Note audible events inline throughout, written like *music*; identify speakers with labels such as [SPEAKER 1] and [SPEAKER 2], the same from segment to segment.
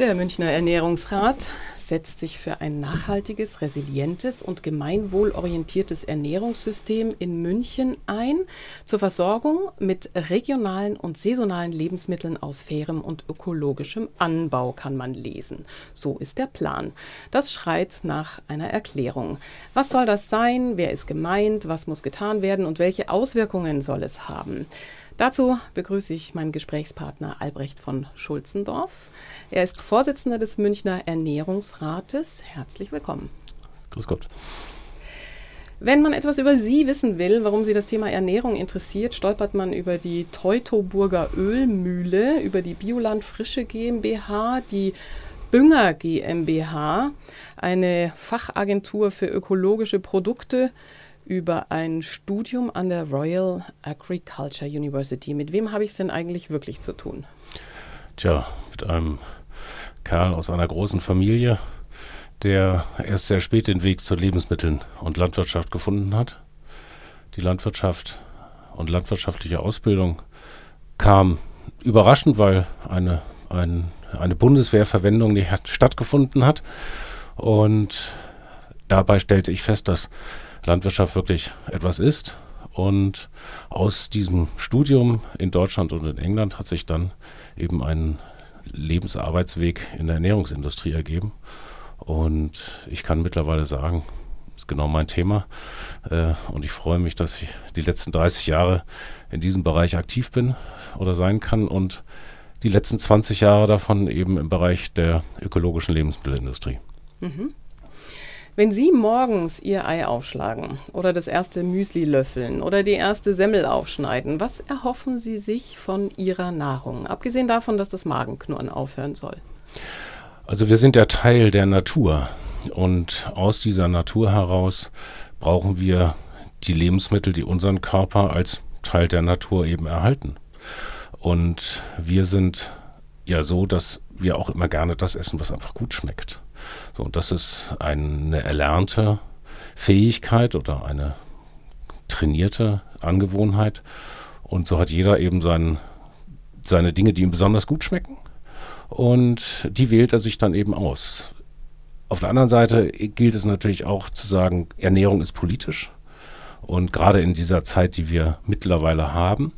[SPEAKER 1] Der Münchner Ernährungsrat setzt sich für ein nachhaltiges, resilientes und gemeinwohlorientiertes Ernährungssystem in München ein, zur Versorgung mit regionalen und saisonalen Lebensmitteln aus fairem und ökologischem Anbau, kann man lesen. So ist der Plan. Das schreit nach einer Erklärung. Was soll das sein? Wer ist gemeint? Was muss getan werden? Und welche Auswirkungen soll es haben? Dazu begrüße ich meinen Gesprächspartner Albrecht von Schulzendorf. Er ist Vorsitzender des Münchner Ernährungsrates. Herzlich willkommen.
[SPEAKER 2] Grüß Gott.
[SPEAKER 1] Wenn man etwas über Sie wissen will, warum Sie das Thema Ernährung interessiert, stolpert man über die Teutoburger Ölmühle, über die Bioland Frische GmbH, die Bünger GmbH, eine Fachagentur für ökologische Produkte, über ein Studium an der Royal Agriculture University. Mit wem habe ich es denn eigentlich wirklich zu tun?
[SPEAKER 2] Tja, mit einem Kerl aus einer großen Familie, der erst sehr spät den Weg zu Lebensmitteln und Landwirtschaft gefunden hat. Die Landwirtschaft und landwirtschaftliche Ausbildung kam überraschend, weil eine, ein, eine Bundeswehrverwendung nicht hat, stattgefunden hat. Und dabei stellte ich fest, dass Landwirtschaft wirklich etwas ist. Und aus diesem Studium in Deutschland und in England hat sich dann eben ein Lebensarbeitsweg in der Ernährungsindustrie ergeben. Und ich kann mittlerweile sagen, das ist genau mein Thema. Äh, und ich freue mich, dass ich die letzten 30 Jahre in diesem Bereich aktiv bin oder sein kann und die letzten 20 Jahre davon eben im Bereich der ökologischen Lebensmittelindustrie. Mhm.
[SPEAKER 1] Wenn Sie morgens Ihr Ei aufschlagen oder das erste Müsli löffeln oder die erste Semmel aufschneiden, was erhoffen Sie sich von Ihrer Nahrung? Abgesehen davon, dass das Magenknurren aufhören soll.
[SPEAKER 2] Also wir sind ja Teil der Natur und aus dieser Natur heraus brauchen wir die Lebensmittel, die unseren Körper als Teil der Natur eben erhalten. Und wir sind ja so, dass wir auch immer gerne das essen, was einfach gut schmeckt. So, und das ist eine erlernte Fähigkeit oder eine trainierte Angewohnheit. Und so hat jeder eben sein, seine Dinge, die ihm besonders gut schmecken. Und die wählt er sich dann eben aus. Auf der anderen Seite gilt es natürlich auch zu sagen, Ernährung ist politisch. Und gerade in dieser Zeit, die wir mittlerweile haben.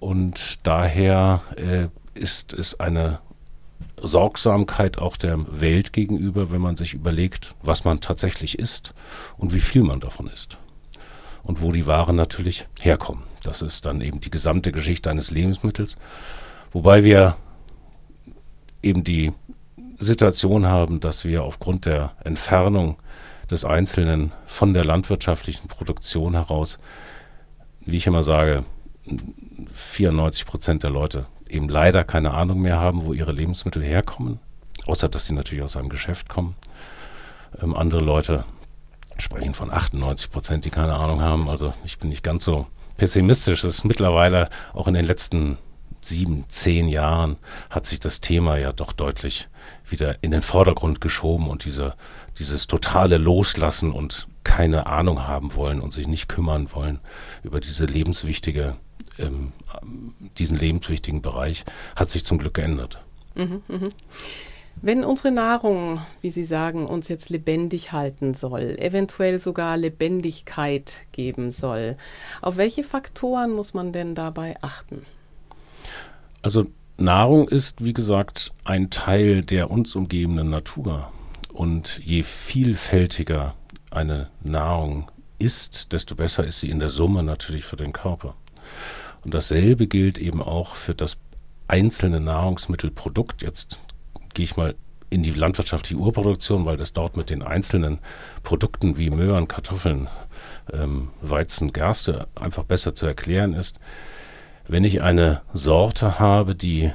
[SPEAKER 2] Und daher äh, ist es eine Sorgsamkeit auch der Welt gegenüber, wenn man sich überlegt, was man tatsächlich isst und wie viel man davon isst. Und wo die Waren natürlich herkommen. Das ist dann eben die gesamte Geschichte eines Lebensmittels. Wobei wir eben die Situation haben, dass wir aufgrund der Entfernung des Einzelnen von der landwirtschaftlichen Produktion heraus, wie ich immer sage, 94 Prozent der Leute eben leider keine Ahnung mehr haben, wo ihre Lebensmittel herkommen, außer dass sie natürlich aus einem Geschäft kommen. Ähm, andere Leute sprechen von 98 Prozent, die keine Ahnung haben. Also ich bin nicht ganz so pessimistisch. Das ist mittlerweile auch in den letzten sieben, zehn Jahren hat sich das Thema ja doch deutlich wieder in den Vordergrund geschoben und diese, dieses totale Loslassen und keine Ahnung haben wollen und sich nicht kümmern wollen über diese lebenswichtige ähm, diesen lebenswichtigen Bereich hat sich zum Glück geändert. Mhm,
[SPEAKER 1] mh. Wenn unsere Nahrung, wie Sie sagen, uns jetzt lebendig halten soll, eventuell sogar Lebendigkeit geben soll, auf welche Faktoren muss man denn dabei achten?
[SPEAKER 2] Also Nahrung ist, wie gesagt, ein Teil der uns umgebenden Natur. Und je vielfältiger eine Nahrung ist, desto besser ist sie in der Summe natürlich für den Körper. Und dasselbe gilt eben auch für das einzelne Nahrungsmittelprodukt. Jetzt gehe ich mal in die landwirtschaftliche Urproduktion, weil das dort mit den einzelnen Produkten wie Möhren, Kartoffeln, ähm, Weizen, Gerste einfach besser zu erklären ist. Wenn ich eine Sorte habe, die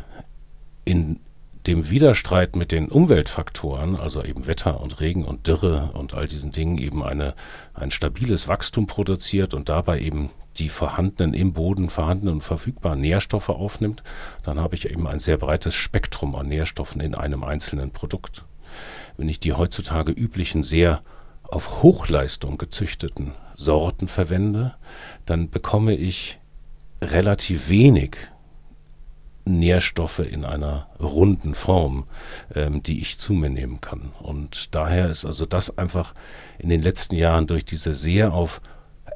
[SPEAKER 2] in dem Widerstreit mit den Umweltfaktoren, also eben Wetter und Regen und Dürre und all diesen Dingen eben eine, ein stabiles Wachstum produziert und dabei eben die vorhandenen im Boden vorhandenen und verfügbaren Nährstoffe aufnimmt, dann habe ich eben ein sehr breites Spektrum an Nährstoffen in einem einzelnen Produkt. Wenn ich die heutzutage üblichen sehr auf Hochleistung gezüchteten Sorten verwende, dann bekomme ich relativ wenig Nährstoffe in einer runden Form, ähm, die ich zu mir nehmen kann. Und daher ist also das einfach in den letzten Jahren durch diese sehr auf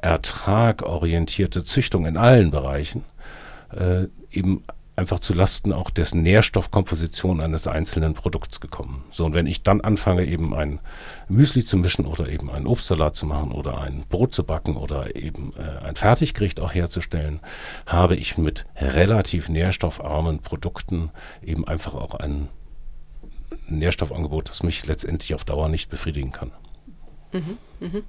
[SPEAKER 2] Ertrag orientierte Züchtung in allen Bereichen äh, eben einfach zu Lasten auch des Nährstoffkomposition eines einzelnen Produkts gekommen. So, und wenn ich dann anfange, eben ein Müsli zu mischen oder eben einen Obstsalat zu machen oder ein Brot zu backen oder eben äh, ein Fertiggericht auch herzustellen, habe ich mit relativ nährstoffarmen Produkten eben einfach auch ein Nährstoffangebot, das mich letztendlich auf Dauer nicht befriedigen kann. Mhm, mh.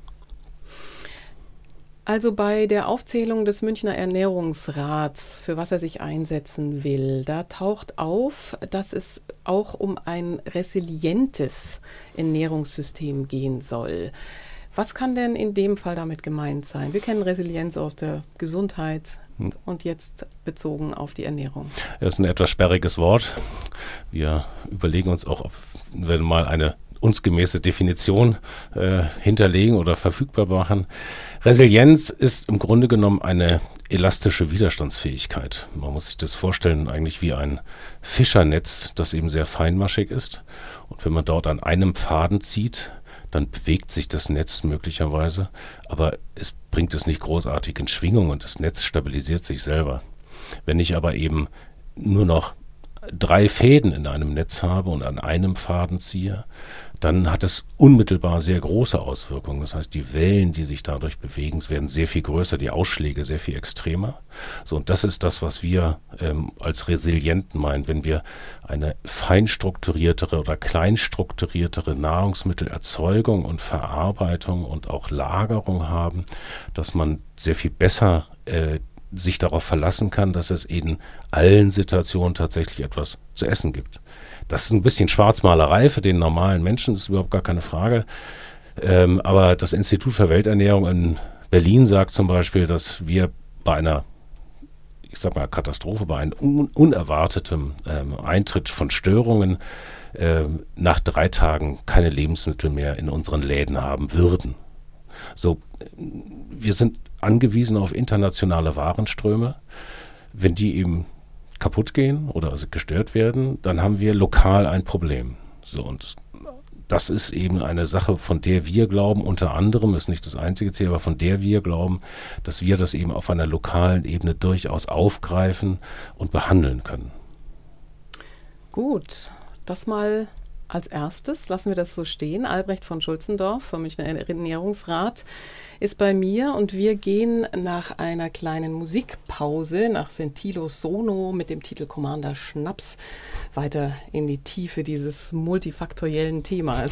[SPEAKER 1] Also bei der Aufzählung des Münchner Ernährungsrats, für was er sich einsetzen will, da taucht auf, dass es auch um ein resilientes Ernährungssystem gehen soll. Was kann denn in dem Fall damit gemeint sein? Wir kennen Resilienz aus der Gesundheit hm. und jetzt bezogen auf die Ernährung.
[SPEAKER 2] Das ist ein etwas sperriges Wort. Wir überlegen uns auch, ob wir mal eine uns gemäße Definition äh, hinterlegen oder verfügbar machen. Resilienz ist im Grunde genommen eine elastische Widerstandsfähigkeit. Man muss sich das vorstellen eigentlich wie ein Fischernetz, das eben sehr feinmaschig ist. Und wenn man dort an einem Faden zieht, dann bewegt sich das Netz möglicherweise, aber es bringt es nicht großartig in Schwingung und das Netz stabilisiert sich selber. Wenn ich aber eben nur noch drei Fäden in einem Netz habe und an einem Faden ziehe, dann hat es unmittelbar sehr große Auswirkungen. Das heißt, die Wellen, die sich dadurch bewegen, werden sehr viel größer, die Ausschläge sehr viel extremer. So, und das ist das, was wir ähm, als resilient meinen, wenn wir eine feinstrukturiertere oder kleinstrukturiertere Nahrungsmittelerzeugung und Verarbeitung und auch Lagerung haben, dass man sehr viel besser äh, sich darauf verlassen kann, dass es in allen Situationen tatsächlich etwas zu essen gibt. Das ist ein bisschen Schwarzmalerei für den normalen Menschen, das ist überhaupt gar keine Frage. Ähm, aber das Institut für Welternährung in Berlin sagt zum Beispiel, dass wir bei einer ich sag mal, Katastrophe, bei einem un unerwarteten ähm, Eintritt von Störungen äh, nach drei Tagen keine Lebensmittel mehr in unseren Läden haben würden. So, wir sind angewiesen auf internationale Warenströme. Wenn die eben kaputt gehen oder also gestört werden, dann haben wir lokal ein Problem. So und das ist eben eine Sache, von der wir glauben, unter anderem, ist nicht das einzige Ziel, aber von der wir glauben, dass wir das eben auf einer lokalen Ebene durchaus aufgreifen und behandeln können.
[SPEAKER 1] Gut, das mal als erstes lassen wir das so stehen. Albrecht von Schulzendorf vom Münchner Ernährungsrat ist bei mir und wir gehen nach einer kleinen Musikpause nach Sentilo Sono mit dem Titel Commander Schnaps weiter in die Tiefe dieses multifaktoriellen Themas.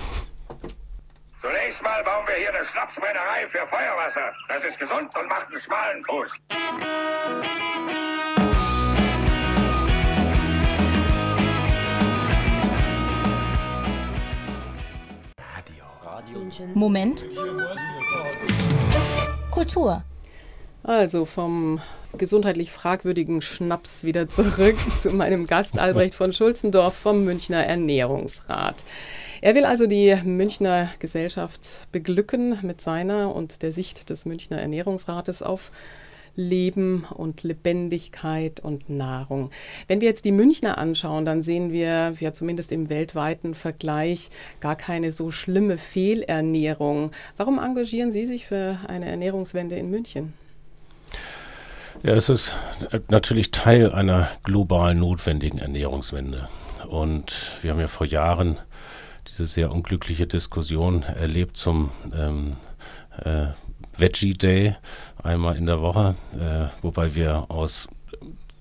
[SPEAKER 3] Zunächst mal bauen wir hier eine Schnapsbrennerei für Feuerwasser. Das ist gesund und macht einen schmalen Fuß.
[SPEAKER 4] Moment. Kultur.
[SPEAKER 1] Also vom gesundheitlich fragwürdigen Schnaps wieder zurück *laughs* zu meinem Gast Albrecht von Schulzendorf vom Münchner Ernährungsrat. Er will also die Münchner Gesellschaft beglücken mit seiner und der Sicht des Münchner Ernährungsrates auf Leben und Lebendigkeit und Nahrung. Wenn wir jetzt die Münchner anschauen, dann sehen wir ja zumindest im weltweiten Vergleich gar keine so schlimme Fehlernährung. Warum engagieren Sie sich für eine Ernährungswende in München?
[SPEAKER 2] Ja, es ist natürlich Teil einer global notwendigen Ernährungswende. Und wir haben ja vor Jahren diese sehr unglückliche Diskussion erlebt zum ähm, äh, Veggie Day einmal in der Woche, äh, wobei wir aus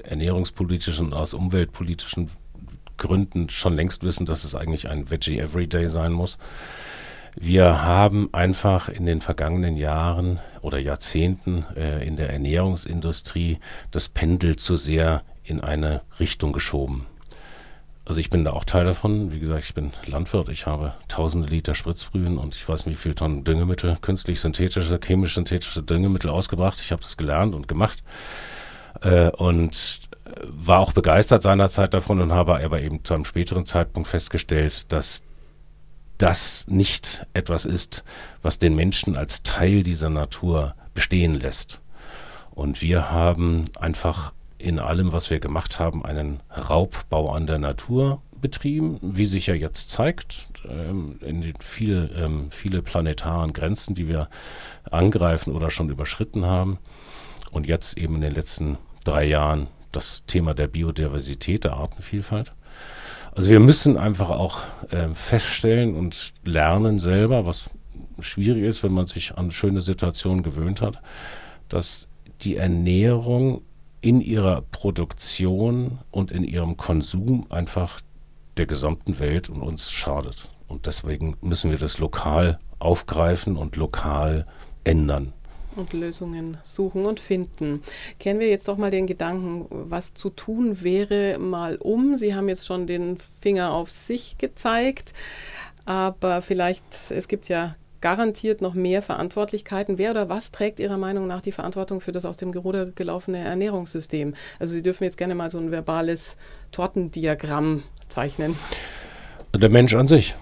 [SPEAKER 2] ernährungspolitischen und aus umweltpolitischen Gründen schon längst wissen, dass es eigentlich ein Veggie Everyday sein muss. Wir haben einfach in den vergangenen Jahren oder Jahrzehnten äh, in der Ernährungsindustrie das Pendel zu sehr in eine Richtung geschoben. Also ich bin da auch Teil davon. Wie gesagt, ich bin Landwirt. Ich habe tausende Liter Spritzbrühen und ich weiß nicht, wie viele Tonnen Düngemittel, künstlich synthetische, chemisch synthetische Düngemittel ausgebracht. Ich habe das gelernt und gemacht äh, und war auch begeistert seinerzeit davon und habe aber eben zu einem späteren Zeitpunkt festgestellt, dass das nicht etwas ist, was den Menschen als Teil dieser Natur bestehen lässt. Und wir haben einfach in allem, was wir gemacht haben, einen Raubbau an der Natur betrieben, wie sich ja jetzt zeigt, ähm, in den viele, ähm, viele planetaren Grenzen, die wir angreifen oder schon überschritten haben. Und jetzt eben in den letzten drei Jahren das Thema der Biodiversität, der Artenvielfalt. Also wir müssen einfach auch äh, feststellen und lernen selber, was schwierig ist, wenn man sich an schöne Situationen gewöhnt hat, dass die Ernährung in ihrer Produktion und in ihrem Konsum einfach der gesamten Welt und uns schadet. Und deswegen müssen wir das lokal aufgreifen und lokal ändern.
[SPEAKER 1] Und Lösungen suchen und finden. Kennen wir jetzt doch mal den Gedanken, was zu tun wäre, mal um. Sie haben jetzt schon den Finger auf sich gezeigt, aber vielleicht, es gibt ja garantiert noch mehr Verantwortlichkeiten. Wer oder was trägt Ihrer Meinung nach die Verantwortung für das aus dem Geruder gelaufene Ernährungssystem? Also Sie dürfen jetzt gerne mal so ein verbales Tortendiagramm zeichnen.
[SPEAKER 2] Der Mensch an sich.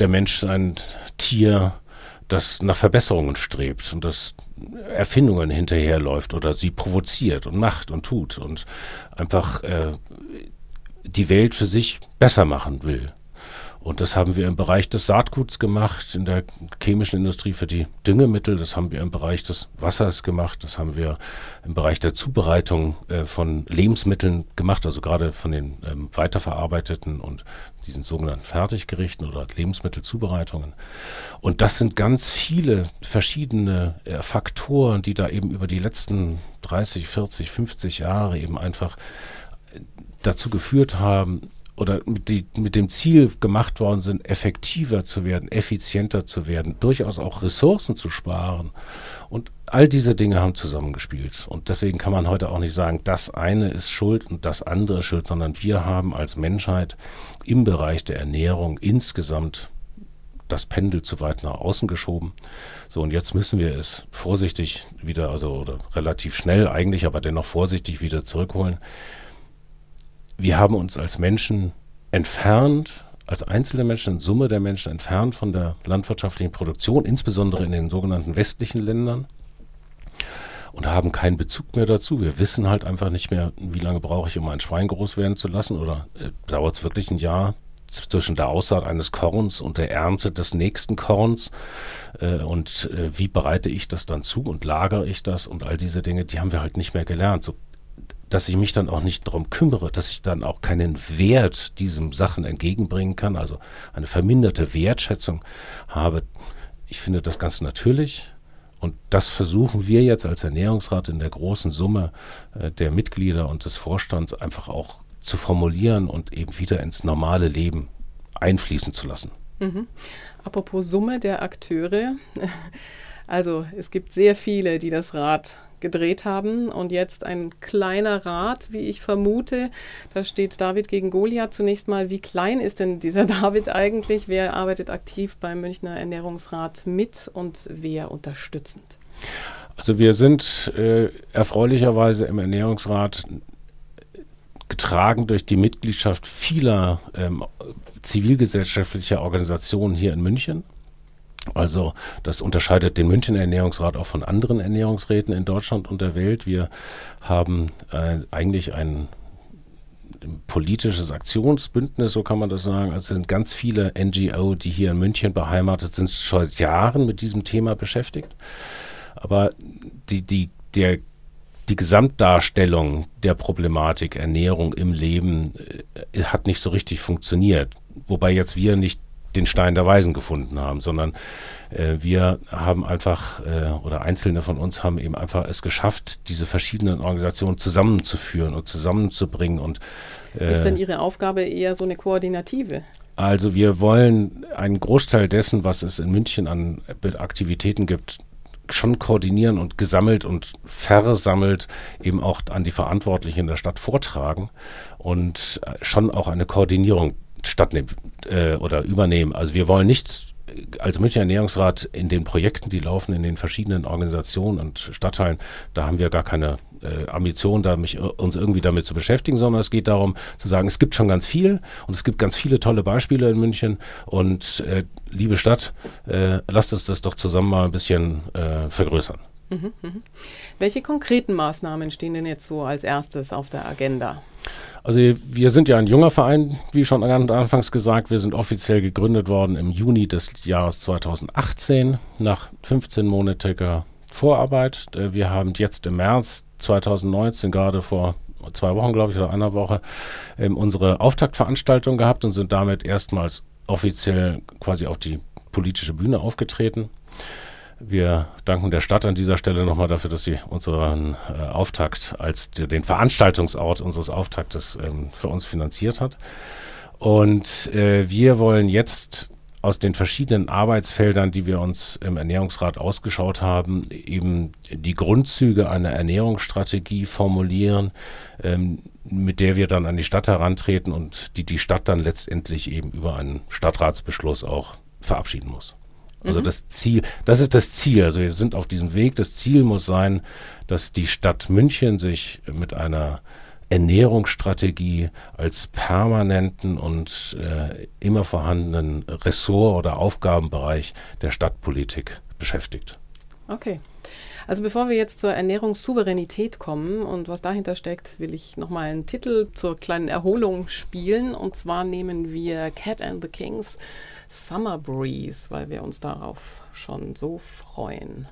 [SPEAKER 2] Der Mensch ist ein Tier, das nach Verbesserungen strebt und das Erfindungen hinterherläuft oder sie provoziert und macht und tut und einfach äh, die Welt für sich besser machen will. Und das haben wir im Bereich des Saatguts gemacht, in der chemischen Industrie für die Düngemittel. Das haben wir im Bereich des Wassers gemacht. Das haben wir im Bereich der Zubereitung äh, von Lebensmitteln gemacht, also gerade von den ähm, weiterverarbeiteten und diesen sogenannten Fertiggerichten oder Lebensmittelzubereitungen. Und das sind ganz viele verschiedene äh, Faktoren, die da eben über die letzten 30, 40, 50 Jahre eben einfach äh, dazu geführt haben, oder mit, die, mit dem Ziel gemacht worden sind, effektiver zu werden, effizienter zu werden, durchaus auch Ressourcen zu sparen. Und all diese Dinge haben zusammengespielt. Und deswegen kann man heute auch nicht sagen, das eine ist schuld und das andere ist schuld, sondern wir haben als Menschheit im Bereich der Ernährung insgesamt das Pendel zu weit nach außen geschoben. So, und jetzt müssen wir es vorsichtig wieder, also oder relativ schnell eigentlich, aber dennoch vorsichtig wieder zurückholen wir haben uns als Menschen entfernt, als einzelne Menschen, in Summe der Menschen entfernt von der landwirtschaftlichen Produktion, insbesondere in den sogenannten westlichen Ländern und haben keinen Bezug mehr dazu. Wir wissen halt einfach nicht mehr, wie lange brauche ich, um ein Schwein groß werden zu lassen oder äh, dauert es wirklich ein Jahr zwischen der Aussaat eines Korns und der Ernte des nächsten Korns äh, und äh, wie bereite ich das dann zu und lagere ich das und all diese Dinge, die haben wir halt nicht mehr gelernt. So dass ich mich dann auch nicht darum kümmere, dass ich dann auch keinen Wert diesem Sachen entgegenbringen kann, also eine verminderte Wertschätzung habe. Ich finde das ganz natürlich. Und das versuchen wir jetzt als Ernährungsrat in der großen Summe äh, der Mitglieder und des Vorstands einfach auch zu formulieren und eben wieder ins normale Leben einfließen zu lassen.
[SPEAKER 1] Mhm. Apropos Summe der Akteure. *laughs* Also es gibt sehr viele, die das Rad gedreht haben. Und jetzt ein kleiner Rat, wie ich vermute. Da steht David gegen Goliath. Zunächst mal, wie klein ist denn dieser *laughs* David eigentlich? Wer arbeitet aktiv beim Münchner Ernährungsrat mit und wer unterstützend?
[SPEAKER 2] Also wir sind äh, erfreulicherweise im Ernährungsrat getragen durch die Mitgliedschaft vieler ähm, zivilgesellschaftlicher Organisationen hier in München. Also das unterscheidet den Münchner Ernährungsrat auch von anderen Ernährungsräten in Deutschland und der Welt. Wir haben äh, eigentlich ein politisches Aktionsbündnis, so kann man das sagen. Also es sind ganz viele NGO, die hier in München beheimatet sind, schon seit Jahren mit diesem Thema beschäftigt. Aber die, die, der, die Gesamtdarstellung der Problematik Ernährung im Leben äh, hat nicht so richtig funktioniert. Wobei jetzt wir nicht den Stein der Weisen gefunden haben, sondern äh, wir haben einfach, äh, oder Einzelne von uns haben eben einfach es geschafft, diese verschiedenen Organisationen zusammenzuführen und zusammenzubringen. Und,
[SPEAKER 1] äh, Ist denn Ihre Aufgabe eher so eine koordinative?
[SPEAKER 2] Also wir wollen einen Großteil dessen, was es in München an Aktivitäten gibt, schon koordinieren und gesammelt und versammelt eben auch an die Verantwortlichen in der Stadt vortragen und äh, schon auch eine Koordinierung stattnehmen äh, oder übernehmen. Also wir wollen nicht als Münchner Ernährungsrat in den Projekten, die laufen in den verschiedenen Organisationen und Stadtteilen, da haben wir gar keine äh, Ambition, da mich, uns irgendwie damit zu beschäftigen, sondern es geht darum zu sagen, es gibt schon ganz viel und es gibt ganz viele tolle Beispiele in München und äh, liebe Stadt, äh, lasst uns das doch zusammen mal ein bisschen äh, vergrößern.
[SPEAKER 1] Mhm, mhm. Welche konkreten Maßnahmen stehen denn jetzt so als erstes auf der Agenda?
[SPEAKER 2] Also wir sind ja ein junger Verein, wie schon anfangs gesagt. Wir sind offiziell gegründet worden im Juni des Jahres 2018 nach 15-monatiger Vorarbeit. Äh, wir haben jetzt im März 2019 gerade vor zwei Wochen, glaube ich, oder einer Woche ähm, unsere Auftaktveranstaltung gehabt und sind damit erstmals offiziell quasi auf die politische Bühne aufgetreten. Wir danken der Stadt an dieser Stelle nochmal dafür, dass sie unseren äh, Auftakt als den Veranstaltungsort unseres Auftaktes ähm, für uns finanziert hat. Und äh, wir wollen jetzt aus den verschiedenen Arbeitsfeldern, die wir uns im Ernährungsrat ausgeschaut haben, eben die Grundzüge einer Ernährungsstrategie formulieren, ähm, mit der wir dann an die Stadt herantreten und die die Stadt dann letztendlich eben über einen Stadtratsbeschluss auch verabschieden muss. Also mhm. das Ziel, das ist das Ziel. Also wir sind auf diesem Weg. Das Ziel muss sein, dass die Stadt München sich mit einer Ernährungsstrategie als permanenten und äh, immer vorhandenen Ressort oder Aufgabenbereich der Stadtpolitik beschäftigt.
[SPEAKER 1] Okay. Also bevor wir jetzt zur Ernährungssouveränität kommen und was dahinter steckt, will ich nochmal einen Titel zur kleinen Erholung spielen. Und zwar nehmen wir Cat and the Kings Summer Breeze, weil wir uns darauf schon so freuen.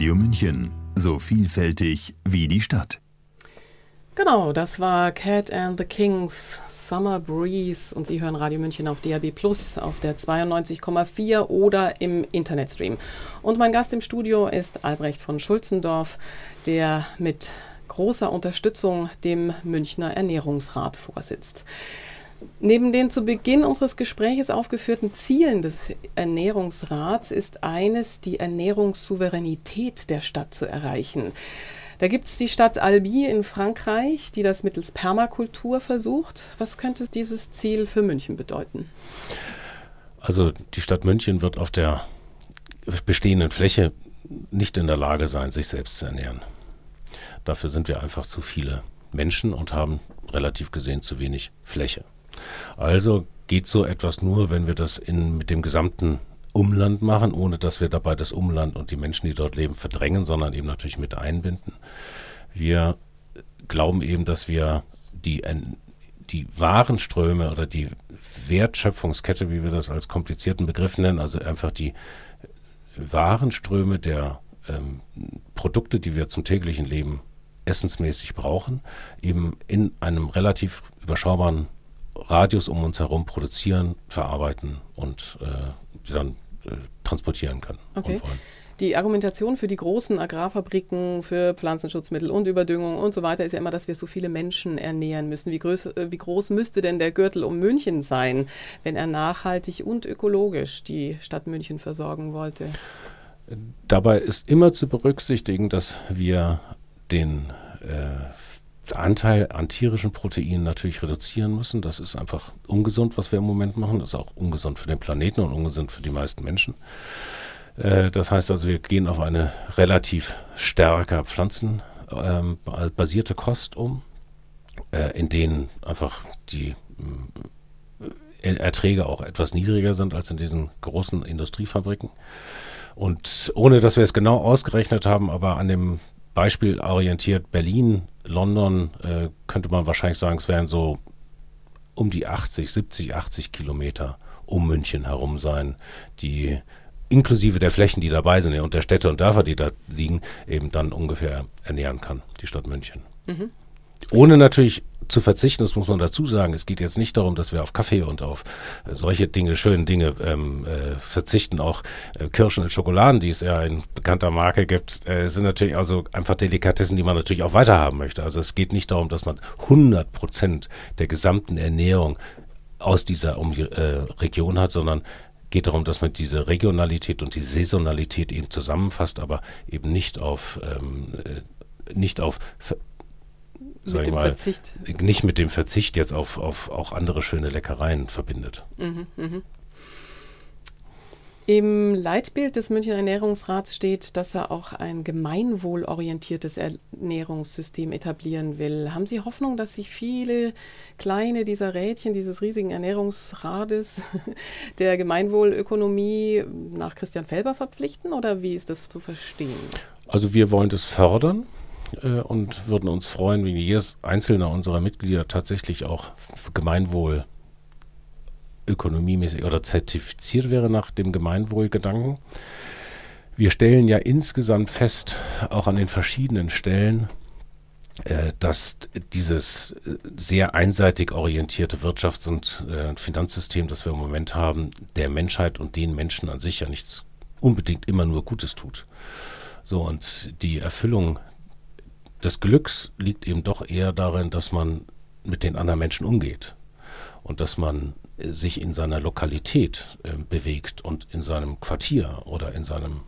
[SPEAKER 4] Radio München. So vielfältig wie die Stadt.
[SPEAKER 1] Genau, das war Cat and the Kings Summer Breeze und Sie hören Radio München auf DAB Plus auf der 92,4 oder im Internetstream. Und mein Gast im Studio ist Albrecht von Schulzendorf, der mit großer Unterstützung dem Münchner Ernährungsrat vorsitzt. Neben den zu Beginn unseres Gespräches aufgeführten Zielen des Ernährungsrats ist eines, die Ernährungssouveränität der Stadt zu erreichen. Da gibt es die Stadt Albi in Frankreich, die das mittels Permakultur versucht. Was könnte dieses Ziel für München bedeuten?
[SPEAKER 2] Also die Stadt München wird auf der bestehenden Fläche nicht in der Lage sein, sich selbst zu ernähren. Dafür sind wir einfach zu viele Menschen und haben relativ gesehen zu wenig Fläche. Also geht so etwas nur, wenn wir das in, mit dem gesamten Umland machen, ohne dass wir dabei das Umland und die Menschen, die dort leben, verdrängen, sondern eben natürlich mit einbinden. Wir glauben eben, dass wir die, die Warenströme oder die Wertschöpfungskette, wie wir das als komplizierten Begriff nennen, also einfach die Warenströme der ähm, Produkte, die wir zum täglichen Leben essensmäßig brauchen, eben in einem relativ überschaubaren Radius um uns herum produzieren, verarbeiten und äh, dann äh, transportieren können.
[SPEAKER 1] Okay. Die Argumentation für die großen Agrarfabriken, für Pflanzenschutzmittel und Überdüngung und so weiter ist ja immer, dass wir so viele Menschen ernähren müssen. Wie groß, äh, wie groß müsste denn der Gürtel um München sein, wenn er nachhaltig und ökologisch die Stadt München versorgen wollte?
[SPEAKER 2] Dabei ist immer zu berücksichtigen, dass wir den äh, Anteil an tierischen Proteinen natürlich reduzieren müssen. Das ist einfach ungesund, was wir im Moment machen. Das ist auch ungesund für den Planeten und ungesund für die meisten Menschen. Äh, das heißt also, wir gehen auf eine relativ stärker pflanzenbasierte ähm, Kost um, äh, in denen einfach die äh, Erträge auch etwas niedriger sind als in diesen großen Industriefabriken. Und ohne dass wir es genau ausgerechnet haben, aber an dem Beispiel orientiert Berlin London äh, könnte man wahrscheinlich sagen, es wären so um die 80, 70, 80 Kilometer um München herum sein, die inklusive der Flächen, die dabei sind und der Städte und Dörfer, die da liegen, eben dann ungefähr ernähren kann, die Stadt München. Mhm. Ohne natürlich zu verzichten, das muss man dazu sagen. Es geht jetzt nicht darum, dass wir auf Kaffee und auf äh, solche Dinge, schöne Dinge ähm, äh, verzichten. Auch äh, Kirschen und Schokoladen, die es ja in bekannter Marke gibt, äh, sind natürlich also einfach Delikatessen, die man natürlich auch weiterhaben möchte. Also es geht nicht darum, dass man 100 Prozent der gesamten Ernährung aus dieser um äh, Region hat, sondern geht darum, dass man diese Regionalität und die Saisonalität eben zusammenfasst, aber eben nicht auf ähm, äh, nicht auf mit dem mal, Verzicht. nicht mit dem Verzicht jetzt auf, auf auch andere schöne Leckereien verbindet. Mhm,
[SPEAKER 1] mh. Im Leitbild des Münchner Ernährungsrats steht, dass er auch ein gemeinwohlorientiertes Ernährungssystem etablieren will. Haben Sie Hoffnung, dass sich viele kleine dieser Rädchen dieses riesigen Ernährungsrades *laughs* der Gemeinwohlökonomie nach Christian Felber verpflichten oder wie ist das zu verstehen?
[SPEAKER 2] Also wir wollen das fördern äh, und würden uns freuen, wenn jedes einzelne unserer Mitglieder tatsächlich auch Gemeinwohl ökonomiemäßig oder zertifiziert wäre nach dem Gemeinwohlgedanken. Wir stellen ja insgesamt fest, auch an den verschiedenen Stellen, äh, dass dieses äh, sehr einseitig orientierte Wirtschafts- und äh, Finanzsystem, das wir im Moment haben, der Menschheit und den Menschen an sich ja nichts unbedingt immer nur Gutes tut. So, und die Erfüllung des Glücks liegt eben doch eher darin, dass man mit den anderen Menschen umgeht und dass man sich in seiner Lokalität äh, bewegt und in seinem Quartier oder in seinem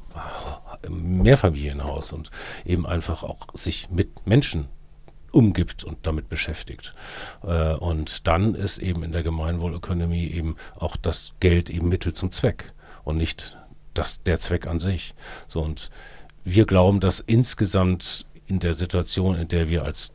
[SPEAKER 2] äh, Mehrfamilienhaus und eben einfach auch sich mit Menschen umgibt und damit beschäftigt. Äh, und dann ist eben in der Gemeinwohlökonomie eben auch das Geld eben Mittel zum Zweck und nicht das, der Zweck an sich. So und wir glauben, dass insgesamt in der Situation, in der wir als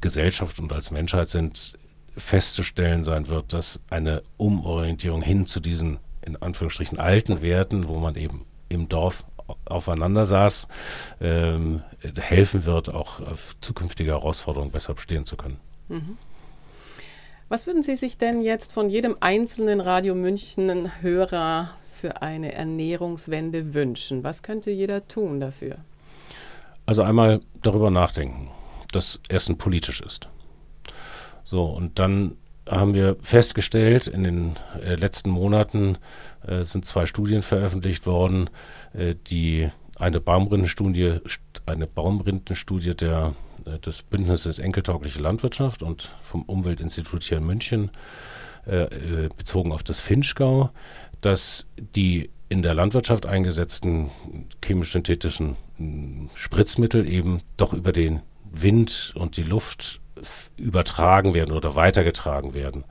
[SPEAKER 2] Gesellschaft und als Menschheit sind, festzustellen sein wird, dass eine Umorientierung hin zu diesen in Anführungsstrichen alten Werten, wo man eben im Dorf aufeinander saß, ähm, helfen wird, auch auf zukünftige Herausforderungen besser bestehen zu können. Mhm.
[SPEAKER 1] Was würden Sie sich denn jetzt von jedem einzelnen Radio München Hörer für eine Ernährungswende wünschen? Was könnte jeder tun dafür?
[SPEAKER 2] Also einmal darüber nachdenken, dass Essen politisch ist. So, und dann haben wir festgestellt, in den äh, letzten Monaten äh, sind zwei Studien veröffentlicht worden, äh, die eine Baumrindenstudie, eine Baumrindenstudie der, äh, des Bündnisses Enkeltaugliche Landwirtschaft und vom Umweltinstitut hier in München äh, bezogen auf das Finchgau, dass die in der Landwirtschaft eingesetzten chemisch-synthetischen hm, Spritzmittel eben doch über den Wind und die Luft übertragen werden oder weitergetragen werden.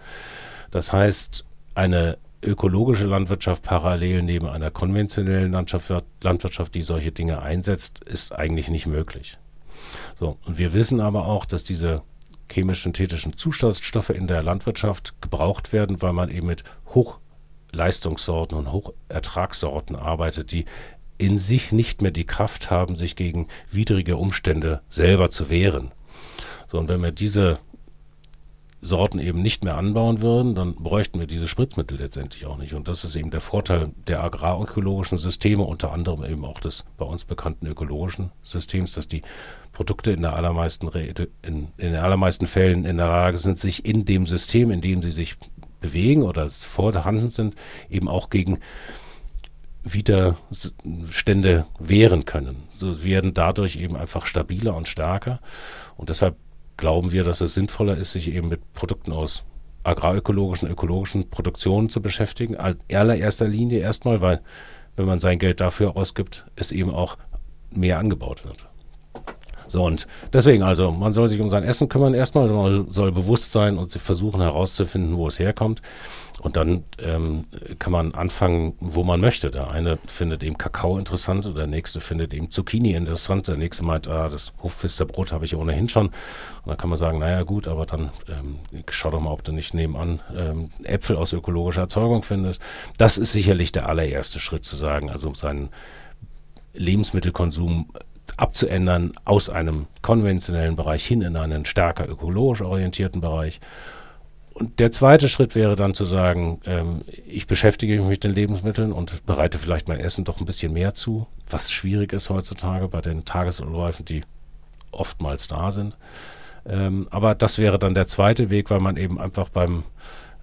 [SPEAKER 2] Das heißt, eine ökologische Landwirtschaft parallel neben einer konventionellen Landwirtschaft, die solche Dinge einsetzt, ist eigentlich nicht möglich. So, und wir wissen aber auch, dass diese chemisch-synthetischen Zusatzstoffe in der Landwirtschaft gebraucht werden, weil man eben mit Hochleistungssorten und Hochertragssorten arbeitet, die in sich nicht mehr die Kraft haben, sich gegen widrige Umstände selber zu wehren. So, und wenn wir diese Sorten eben nicht mehr anbauen würden, dann bräuchten wir diese Spritzmittel letztendlich auch nicht. Und das ist eben der Vorteil der agrarökologischen Systeme, unter anderem eben auch des bei uns bekannten ökologischen Systems, dass die Produkte in der allermeisten in, in den allermeisten Fällen in der Lage sind, sich in dem System, in dem sie sich bewegen oder vorhanden sind, eben auch gegen Widerstände wehren können. So werden dadurch eben einfach stabiler und stärker. Und deshalb glauben wir, dass es sinnvoller ist, sich eben mit Produkten aus agrarökologischen, ökologischen Produktionen zu beschäftigen. Allererster Linie erstmal, weil wenn man sein Geld dafür ausgibt, es eben auch mehr angebaut wird. So, und deswegen also, man soll sich um sein Essen kümmern erstmal, man soll bewusst sein und versuchen herauszufinden, wo es herkommt. Und dann ähm, kann man anfangen, wo man möchte. Der eine findet eben Kakao interessant, der nächste findet eben Zucchini interessant, der nächste meint, ah, das Hofpfisterbrot habe ich ohnehin schon. Und dann kann man sagen, naja gut, aber dann ähm, schau doch mal, ob du nicht nebenan ähm, Äpfel aus ökologischer Erzeugung findest. Das ist sicherlich der allererste Schritt zu sagen, also um seinen Lebensmittelkonsum abzuändern aus einem konventionellen Bereich hin in einen stärker ökologisch orientierten Bereich. Und der zweite Schritt wäre dann zu sagen, ähm, ich beschäftige mich mit den Lebensmitteln und bereite vielleicht mein Essen doch ein bisschen mehr zu, was schwierig ist heutzutage bei den Tagesläufen, die oftmals da sind. Ähm, aber das wäre dann der zweite Weg, weil man eben einfach beim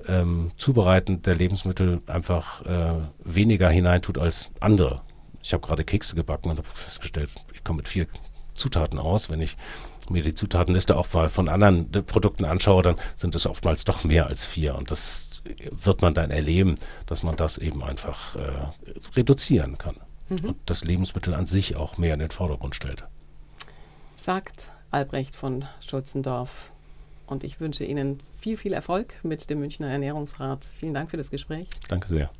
[SPEAKER 2] ähm, Zubereiten der Lebensmittel einfach äh, weniger hineintut als andere ich habe gerade Kekse gebacken und habe festgestellt, ich komme mit vier Zutaten aus. Wenn ich mir die Zutatenliste auch mal von anderen Produkten anschaue, dann sind es oftmals doch mehr als vier. Und das wird man dann erleben, dass man das eben einfach äh, reduzieren kann. Mhm. Und das Lebensmittel an sich auch mehr in den Vordergrund stellt.
[SPEAKER 1] Sagt Albrecht von Schulzendorf. Und ich wünsche Ihnen viel, viel Erfolg mit dem Münchner Ernährungsrat. Vielen Dank für das Gespräch.
[SPEAKER 2] Danke sehr.